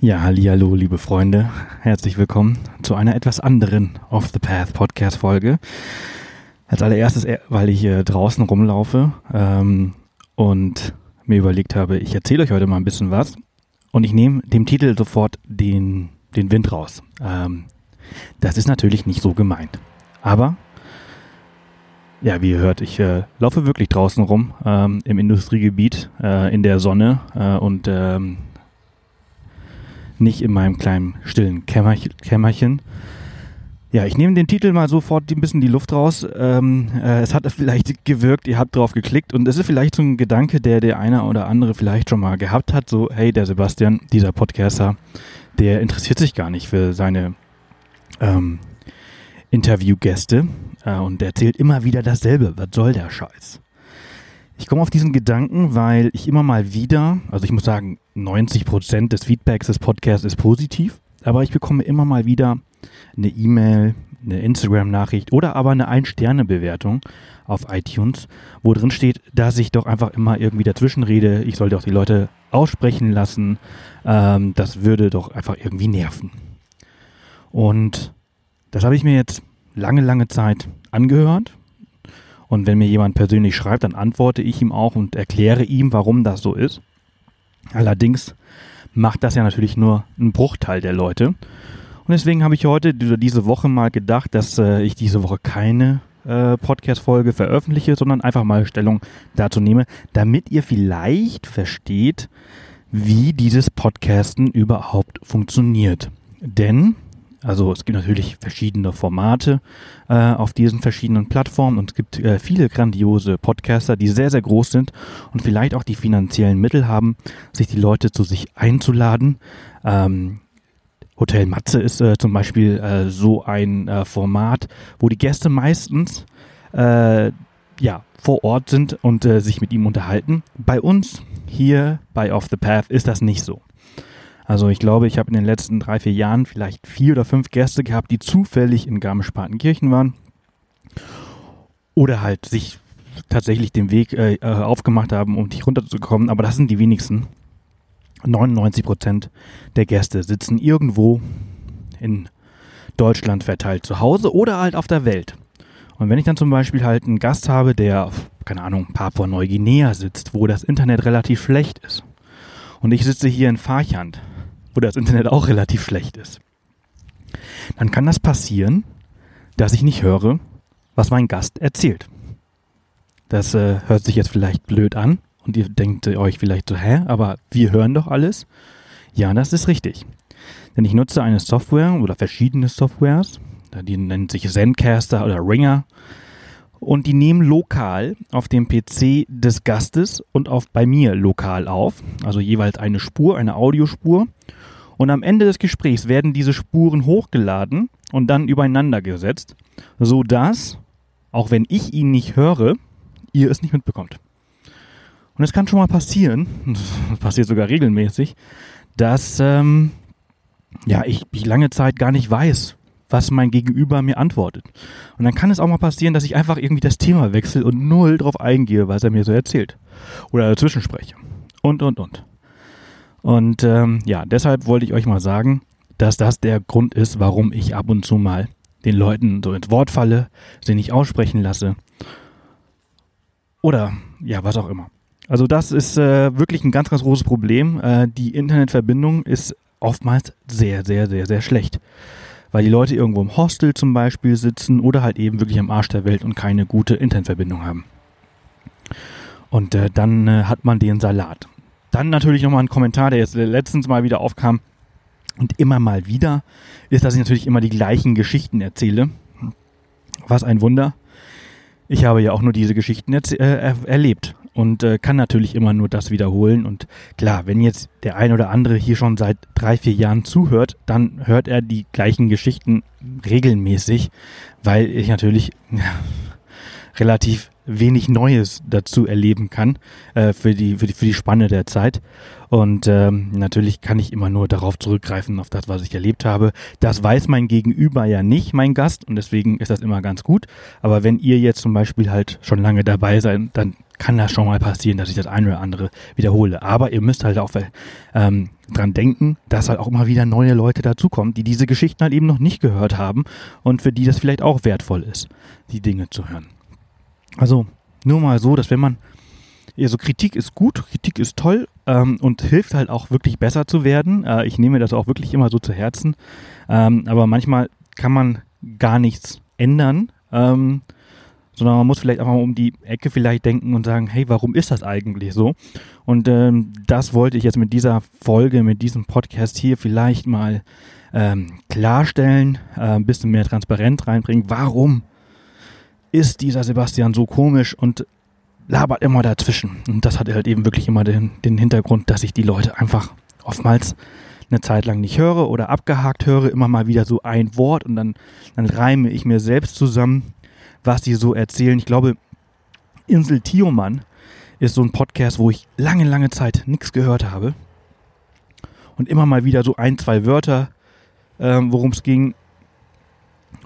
Ja, hallo, liebe Freunde. Herzlich willkommen zu einer etwas anderen Off the Path Podcast Folge. Als allererstes, weil ich äh, draußen rumlaufe ähm, und mir überlegt habe, ich erzähle euch heute mal ein bisschen was und ich nehme dem Titel sofort den, den Wind raus. Ähm, das ist natürlich nicht so gemeint. Aber, ja, wie ihr hört, ich äh, laufe wirklich draußen rum ähm, im Industriegebiet äh, in der Sonne äh, und ähm, nicht in meinem kleinen stillen Kämmerchen. Ja, ich nehme den Titel mal sofort ein bisschen die Luft raus. Ähm, äh, es hat vielleicht gewirkt, ihr habt drauf geklickt und es ist vielleicht so ein Gedanke, der der eine oder andere vielleicht schon mal gehabt hat. So, hey, der Sebastian, dieser Podcaster, der interessiert sich gar nicht für seine ähm, Interviewgäste äh, und der erzählt immer wieder dasselbe. Was soll der Scheiß? Ich komme auf diesen Gedanken, weil ich immer mal wieder, also ich muss sagen, 90 Prozent des Feedbacks des Podcasts ist positiv, aber ich bekomme immer mal wieder eine E-Mail, eine Instagram-Nachricht oder aber eine Ein-Sterne-Bewertung auf iTunes, wo drin steht, dass ich doch einfach immer irgendwie dazwischen rede. Ich sollte auch die Leute aussprechen lassen. Ähm, das würde doch einfach irgendwie nerven. Und das habe ich mir jetzt lange, lange Zeit angehört und wenn mir jemand persönlich schreibt, dann antworte ich ihm auch und erkläre ihm, warum das so ist. Allerdings macht das ja natürlich nur ein Bruchteil der Leute. Und deswegen habe ich heute diese Woche mal gedacht, dass äh, ich diese Woche keine äh, Podcast-Folge veröffentliche, sondern einfach mal Stellung dazu nehme, damit ihr vielleicht versteht, wie dieses Podcasten überhaupt funktioniert. Denn also es gibt natürlich verschiedene Formate äh, auf diesen verschiedenen Plattformen und es gibt äh, viele grandiose Podcaster, die sehr, sehr groß sind und vielleicht auch die finanziellen Mittel haben, sich die Leute zu sich einzuladen. Ähm, Hotel Matze ist äh, zum Beispiel äh, so ein äh, Format, wo die Gäste meistens äh, ja, vor Ort sind und sich mit ihm unterhalten. Bei uns hier bei Off the Path ist das nicht so. Also ich glaube, ich habe in den letzten drei, vier Jahren vielleicht vier oder fünf Gäste gehabt, die zufällig in Garmisch-Partenkirchen waren oder halt sich tatsächlich den Weg äh, äh aufgemacht haben, um dich runterzukommen. Aber das sind die wenigsten. 99 Prozent der Gäste sitzen irgendwo in Deutschland verteilt zu Hause oder halt auf der Welt. Und wenn ich dann zum Beispiel halt einen Gast habe, der, keine Ahnung, Papua-Neuguinea sitzt, wo das Internet relativ schlecht ist, und ich sitze hier in Farchand, wo das Internet auch relativ schlecht ist, dann kann das passieren, dass ich nicht höre, was mein Gast erzählt. Das äh, hört sich jetzt vielleicht blöd an und ihr denkt euch vielleicht so, hä, aber wir hören doch alles. Ja, das ist richtig. Denn ich nutze eine Software oder verschiedene Softwares, die nennt sich Zencaster oder Ringer und die nehmen lokal auf dem PC des Gastes und auf bei mir lokal auf, also jeweils eine Spur, eine Audiospur und am Ende des Gesprächs werden diese Spuren hochgeladen und dann übereinander gesetzt, so dass, auch wenn ich ihn nicht höre, ihr es nicht mitbekommt. Und es kann schon mal passieren, das passiert sogar regelmäßig, dass ähm, ja, ich, ich lange Zeit gar nicht weiß, was mein Gegenüber mir antwortet. Und dann kann es auch mal passieren, dass ich einfach irgendwie das Thema wechsle und null drauf eingehe, was er mir so erzählt. Oder dazwischen spreche. Und, und, und. Und ähm, ja, deshalb wollte ich euch mal sagen, dass das der Grund ist, warum ich ab und zu mal den Leuten so ins Wort falle, sie nicht aussprechen lasse. Oder ja, was auch immer. Also das ist äh, wirklich ein ganz, ganz großes Problem. Äh, die Internetverbindung ist oftmals sehr, sehr, sehr, sehr schlecht. Weil die Leute irgendwo im Hostel zum Beispiel sitzen oder halt eben wirklich am Arsch der Welt und keine gute Internetverbindung haben. Und äh, dann äh, hat man den Salat. Dann natürlich nochmal ein Kommentar, der jetzt letztens mal wieder aufkam. Und immer mal wieder ist, dass ich natürlich immer die gleichen Geschichten erzähle. Was ein Wunder. Ich habe ja auch nur diese Geschichten äh, erlebt und äh, kann natürlich immer nur das wiederholen. Und klar, wenn jetzt der ein oder andere hier schon seit drei, vier Jahren zuhört, dann hört er die gleichen Geschichten regelmäßig, weil ich natürlich ja, relativ wenig Neues dazu erleben kann äh, für, die, für, die, für die Spanne der Zeit. Und ähm, natürlich kann ich immer nur darauf zurückgreifen, auf das, was ich erlebt habe. Das weiß mein Gegenüber ja nicht, mein Gast, und deswegen ist das immer ganz gut. Aber wenn ihr jetzt zum Beispiel halt schon lange dabei seid, dann kann das schon mal passieren, dass ich das eine oder andere wiederhole. Aber ihr müsst halt auch ähm, dran denken, dass halt auch immer wieder neue Leute dazukommen, die diese Geschichten halt eben noch nicht gehört haben und für die das vielleicht auch wertvoll ist, die Dinge zu hören. Also nur mal so, dass wenn man ja, so Kritik ist gut, Kritik ist toll ähm, und hilft halt auch wirklich besser zu werden. Äh, ich nehme das auch wirklich immer so zu Herzen. Ähm, aber manchmal kann man gar nichts ändern. Ähm, sondern man muss vielleicht einfach mal um die Ecke vielleicht denken und sagen, hey, warum ist das eigentlich so? Und ähm, das wollte ich jetzt mit dieser Folge, mit diesem Podcast hier vielleicht mal ähm, klarstellen, äh, ein bisschen mehr Transparenz reinbringen. Warum ist dieser Sebastian so komisch und labert immer dazwischen? Und das hat halt eben wirklich immer den, den Hintergrund, dass ich die Leute einfach oftmals eine Zeit lang nicht höre oder abgehakt höre, immer mal wieder so ein Wort und dann, dann reime ich mir selbst zusammen was die so erzählen. Ich glaube, Insel Tioman ist so ein Podcast, wo ich lange, lange Zeit nichts gehört habe. Und immer mal wieder so ein, zwei Wörter, ähm, worum es ging.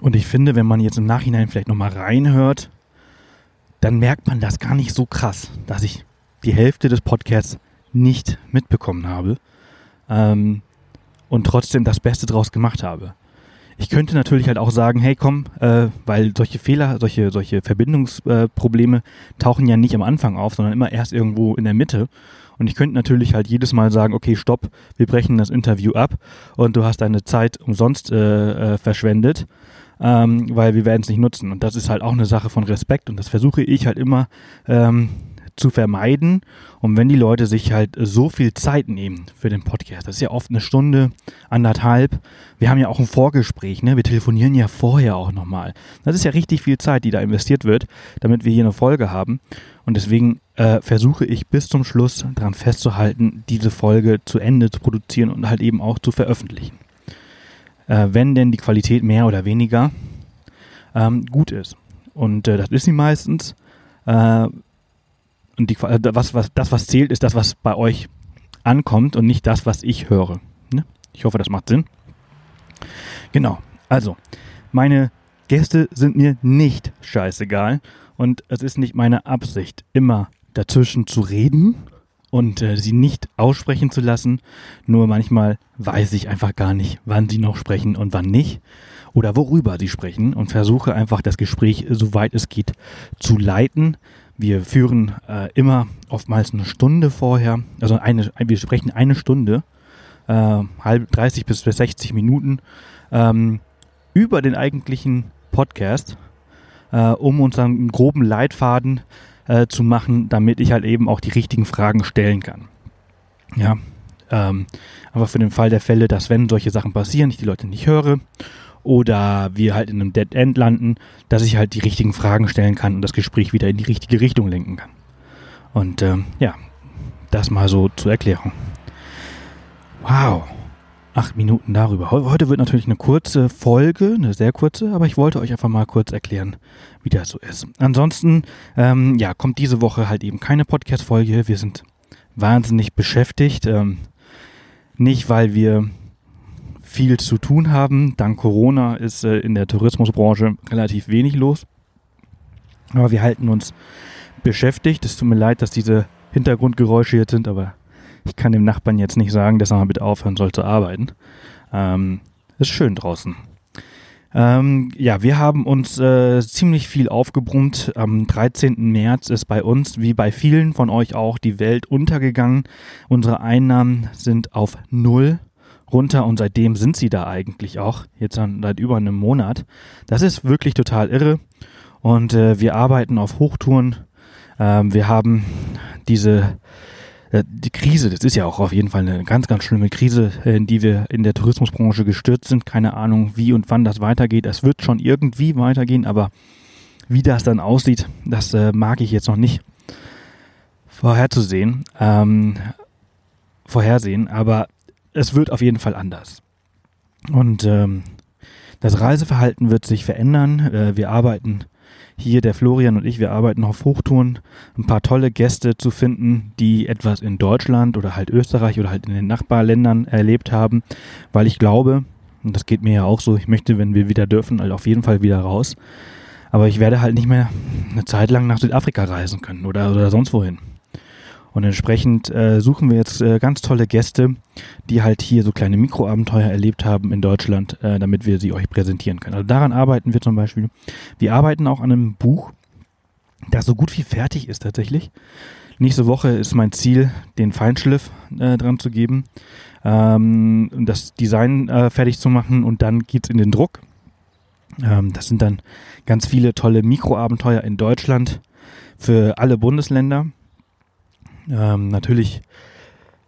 Und ich finde, wenn man jetzt im Nachhinein vielleicht nochmal reinhört, dann merkt man das gar nicht so krass, dass ich die Hälfte des Podcasts nicht mitbekommen habe ähm, und trotzdem das Beste draus gemacht habe. Ich könnte natürlich halt auch sagen, hey komm, äh, weil solche Fehler, solche, solche Verbindungsprobleme äh, tauchen ja nicht am Anfang auf, sondern immer erst irgendwo in der Mitte. Und ich könnte natürlich halt jedes Mal sagen, okay, stopp, wir brechen das Interview ab und du hast deine Zeit umsonst äh, äh, verschwendet, ähm, weil wir werden es nicht nutzen. Und das ist halt auch eine Sache von Respekt und das versuche ich halt immer ähm, zu vermeiden. Und wenn die Leute sich halt so viel Zeit nehmen für den Podcast, das ist ja oft eine Stunde, anderthalb. Wir haben ja auch ein Vorgespräch, ne? Wir telefonieren ja vorher auch nochmal. Das ist ja richtig viel Zeit, die da investiert wird, damit wir hier eine Folge haben. Und deswegen äh, versuche ich bis zum Schluss daran festzuhalten, diese Folge zu Ende zu produzieren und halt eben auch zu veröffentlichen. Äh, wenn denn die Qualität mehr oder weniger ähm, gut ist. Und äh, das ist sie meistens. Und die, äh, was, was, das, was zählt, ist das, was bei euch ankommt und nicht das, was ich höre. Ne? Ich hoffe, das macht Sinn. Genau. Also, meine Gäste sind mir nicht scheißegal und es ist nicht meine Absicht, immer dazwischen zu reden und äh, sie nicht aussprechen zu lassen. Nur manchmal weiß ich einfach gar nicht, wann sie noch sprechen und wann nicht oder worüber sie sprechen und versuche einfach das Gespräch, soweit es geht, zu leiten, wir führen äh, immer oftmals eine Stunde vorher, also eine, wir sprechen eine Stunde, äh, halb 30 bis 60 Minuten ähm, über den eigentlichen Podcast, äh, um uns dann einen groben Leitfaden äh, zu machen, damit ich halt eben auch die richtigen Fragen stellen kann. Ja, ähm, aber für den Fall der Fälle, dass wenn solche Sachen passieren, ich die Leute nicht höre oder wir halt in einem Dead End landen, dass ich halt die richtigen Fragen stellen kann und das Gespräch wieder in die richtige Richtung lenken kann. Und ähm, ja, das mal so zur Erklärung. Wow. Acht Minuten darüber. Heute wird natürlich eine kurze Folge, eine sehr kurze, aber ich wollte euch einfach mal kurz erklären, wie das so ist. Ansonsten, ähm, ja, kommt diese Woche halt eben keine Podcast-Folge. Wir sind wahnsinnig beschäftigt. Ähm, nicht, weil wir viel zu tun haben. Dank Corona ist äh, in der Tourismusbranche relativ wenig los. Aber wir halten uns beschäftigt. Es tut mir leid, dass diese Hintergrundgeräusche jetzt sind, aber ich kann dem Nachbarn jetzt nicht sagen, dass er mal bitte aufhören soll zu arbeiten. Ähm, ist schön draußen. Ähm, ja, wir haben uns äh, ziemlich viel aufgebrummt. Am 13. März ist bei uns, wie bei vielen von euch auch, die Welt untergegangen. Unsere Einnahmen sind auf Null runter und seitdem sind sie da eigentlich auch, jetzt seit über einem Monat. Das ist wirklich total irre und äh, wir arbeiten auf Hochtouren. Ähm, wir haben diese äh, die Krise, das ist ja auch auf jeden Fall eine ganz, ganz schlimme Krise, in die wir in der Tourismusbranche gestürzt sind. Keine Ahnung, wie und wann das weitergeht. Es wird schon irgendwie weitergehen, aber wie das dann aussieht, das äh, mag ich jetzt noch nicht vorherzusehen, ähm, vorhersehen. Aber es wird auf jeden Fall anders. Und ähm, das Reiseverhalten wird sich verändern. Äh, wir arbeiten hier, der Florian und ich, wir arbeiten auf Hochtouren, ein paar tolle Gäste zu finden, die etwas in Deutschland oder halt Österreich oder halt in den Nachbarländern erlebt haben, weil ich glaube, und das geht mir ja auch so, ich möchte, wenn wir wieder dürfen, halt auf jeden Fall wieder raus. Aber ich werde halt nicht mehr eine Zeit lang nach Südafrika reisen können oder, oder sonst wohin. Und entsprechend äh, suchen wir jetzt äh, ganz tolle Gäste, die halt hier so kleine Mikroabenteuer erlebt haben in Deutschland, äh, damit wir sie euch präsentieren können. Also daran arbeiten wir zum Beispiel. Wir arbeiten auch an einem Buch, das so gut wie fertig ist tatsächlich. Nächste Woche ist mein Ziel, den Feinschliff äh, dran zu geben, ähm, das Design äh, fertig zu machen und dann geht's in den Druck. Ähm, das sind dann ganz viele tolle Mikroabenteuer in Deutschland für alle Bundesländer. Ähm, natürlich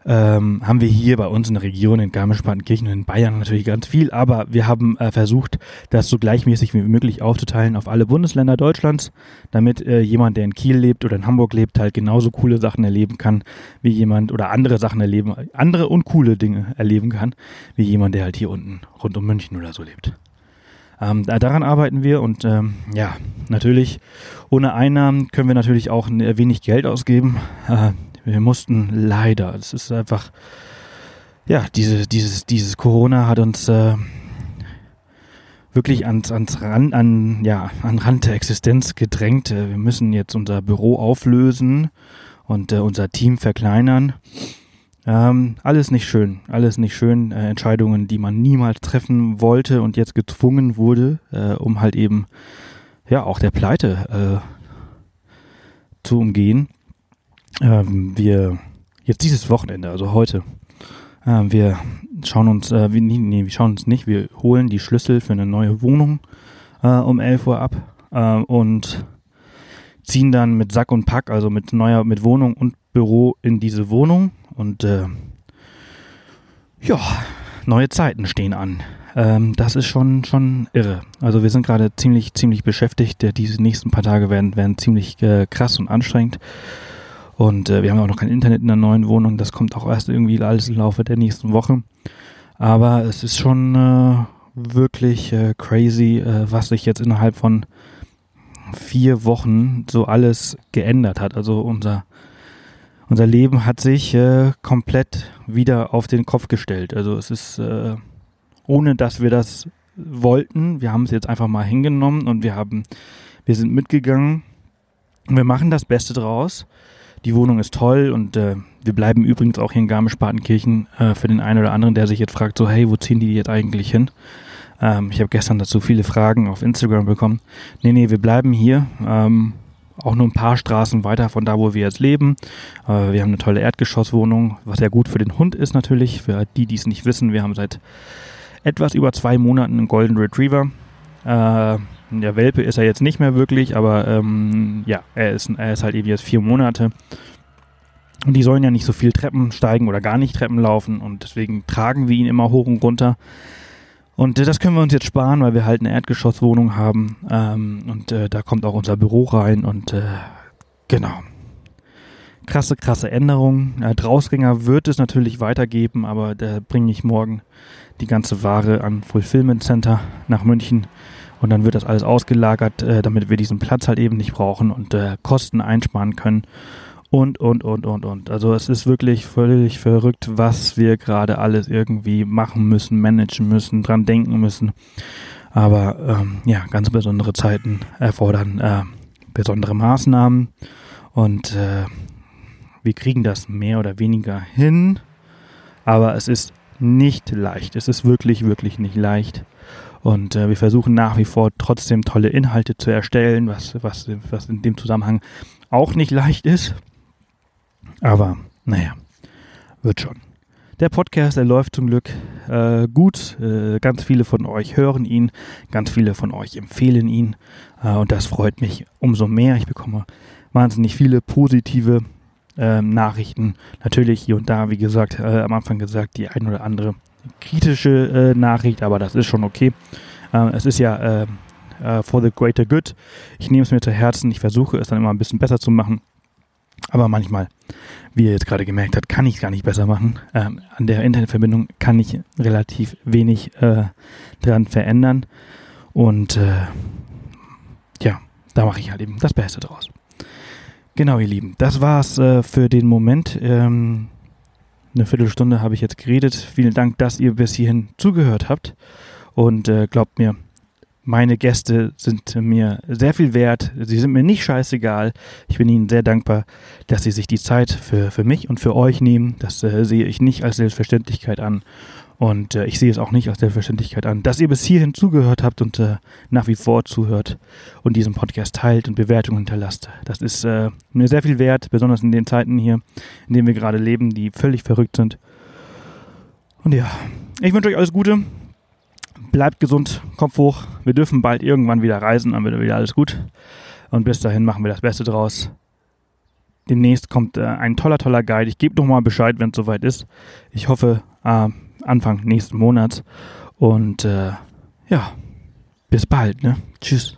ähm, haben wir hier bei uns in der Region in Garmisch-Partenkirchen und in Bayern natürlich ganz viel, aber wir haben äh, versucht, das so gleichmäßig wie möglich aufzuteilen auf alle Bundesländer Deutschlands, damit äh, jemand, der in Kiel lebt oder in Hamburg lebt, halt genauso coole Sachen erleben kann, wie jemand oder andere Sachen erleben, andere und coole Dinge erleben kann, wie jemand, der halt hier unten rund um München oder so lebt. Ähm, daran arbeiten wir und ähm, ja, natürlich ohne Einnahmen können wir natürlich auch wenig Geld ausgeben. Äh, wir mussten leider, es ist einfach, ja, diese, dieses, dieses Corona hat uns äh, wirklich ans, ans Rand, an, ja, an Rand der Existenz gedrängt. Äh, wir müssen jetzt unser Büro auflösen und äh, unser Team verkleinern. Ähm, alles nicht schön, alles nicht schön. Äh, Entscheidungen, die man niemals treffen wollte und jetzt gezwungen wurde, äh, um halt eben ja auch der Pleite äh, zu umgehen. Ähm, wir jetzt dieses Wochenende, also heute, äh, wir schauen uns, äh, wir, nee, wir schauen uns nicht, wir holen die Schlüssel für eine neue Wohnung äh, um 11 Uhr ab äh, und ziehen dann mit Sack und Pack, also mit neuer, mit Wohnung und Büro in diese Wohnung und äh, ja, neue Zeiten stehen an. Ähm, das ist schon, schon irre. Also wir sind gerade ziemlich, ziemlich beschäftigt. Diese nächsten paar Tage werden, werden ziemlich äh, krass und anstrengend. Und äh, wir haben auch noch kein Internet in der neuen Wohnung. Das kommt auch erst irgendwie alles im Laufe der nächsten Woche. Aber es ist schon äh, wirklich äh, crazy, äh, was sich jetzt innerhalb von vier Wochen so alles geändert hat. Also unser unser Leben hat sich äh, komplett wieder auf den Kopf gestellt. Also es ist, äh, ohne dass wir das wollten, wir haben es jetzt einfach mal hingenommen und wir haben, wir sind mitgegangen. Wir machen das Beste draus. Die Wohnung ist toll und äh, wir bleiben übrigens auch hier in Garmisch-Partenkirchen äh, für den einen oder anderen, der sich jetzt fragt, so hey, wo ziehen die jetzt eigentlich hin? Ähm, ich habe gestern dazu viele Fragen auf Instagram bekommen. Nee, nee, wir bleiben hier. Ähm, auch nur ein paar Straßen weiter von da, wo wir jetzt leben. Äh, wir haben eine tolle Erdgeschosswohnung, was sehr gut für den Hund ist natürlich. Für die, die es nicht wissen, wir haben seit etwas über zwei Monaten einen Golden Retriever. Äh, der Welpe ist er jetzt nicht mehr wirklich, aber ähm, ja, er ist, er ist halt eben jetzt vier Monate. Und die sollen ja nicht so viel Treppen steigen oder gar nicht Treppen laufen und deswegen tragen wir ihn immer hoch und runter. Und äh, das können wir uns jetzt sparen, weil wir halt eine Erdgeschosswohnung haben. Ähm, und äh, da kommt auch unser Büro rein und äh, genau. Krasse, krasse Änderung. Äh, Drausgänger wird es natürlich weitergeben, aber da bringe ich morgen die ganze Ware an Fulfillment Center nach München. Und dann wird das alles ausgelagert, äh, damit wir diesen Platz halt eben nicht brauchen und äh, Kosten einsparen können und, und, und, und, und. Also es ist wirklich völlig verrückt, was wir gerade alles irgendwie machen müssen, managen müssen, dran denken müssen. Aber ähm, ja, ganz besondere Zeiten erfordern äh, besondere Maßnahmen und äh, wir kriegen das mehr oder weniger hin. Aber es ist nicht leicht. Es ist wirklich, wirklich nicht leicht. Und äh, wir versuchen nach wie vor trotzdem tolle Inhalte zu erstellen, was, was, was in dem Zusammenhang auch nicht leicht ist. Aber naja, wird schon. Der Podcast, der läuft zum Glück äh, gut. Äh, ganz viele von euch hören ihn, ganz viele von euch empfehlen ihn. Äh, und das freut mich umso mehr. Ich bekomme wahnsinnig viele positive ähm, Nachrichten. Natürlich hier und da, wie gesagt, äh, am Anfang gesagt, die ein oder andere kritische äh, Nachricht, aber das ist schon okay. Äh, es ist ja for the greater good. Ich nehme es mir zu Herzen. Ich versuche es dann immer ein bisschen besser zu machen. Aber manchmal, wie ihr jetzt gerade gemerkt habt, kann ich es gar nicht besser machen. Ähm, an der Internetverbindung kann ich relativ wenig äh, dran verändern. Und äh, ja, da mache ich halt eben das Beste draus. Genau, ihr Lieben, das war's äh, für den Moment. Ähm, eine Viertelstunde habe ich jetzt geredet. Vielen Dank, dass ihr bis hierhin zugehört habt. Und äh, glaubt mir, Meine Gäste sind mir sehr viel wert. Sie sind mir nicht scheißegal. Ich bin ihnen sehr dankbar, dass sie sich die Zeit für, für mich und für euch nehmen. Das äh, sehe ich nicht als Selbstverständlichkeit an. Und äh, ich sehe es auch nicht als Selbstverständlichkeit an, dass ihr bis hierhin zugehört habt und äh, nach wie vor zuhört und diesen Podcast teilt und Bewertungen hinterlasst. Das ist äh, mir sehr viel wert, besonders in den Zeiten hier, in denen wir gerade leben, die völlig verrückt sind. Und ja, ich wünsche euch alles Gute bleibt gesund, Kopf hoch. Wir dürfen bald irgendwann wieder reisen, dann wird wieder alles gut. Und bis dahin machen wir das Beste draus. Demnächst kommt äh, ein toller, toller Guide. Ich gebe nochmal Bescheid, wenn es soweit ist. Ich hoffe, äh, Anfang nächsten Monats. Und äh, ja, bis bald. Ne? Tschüss.